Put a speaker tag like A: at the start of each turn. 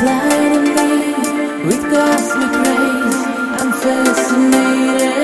A: blinding me with cosmic rays. I'm fascinated.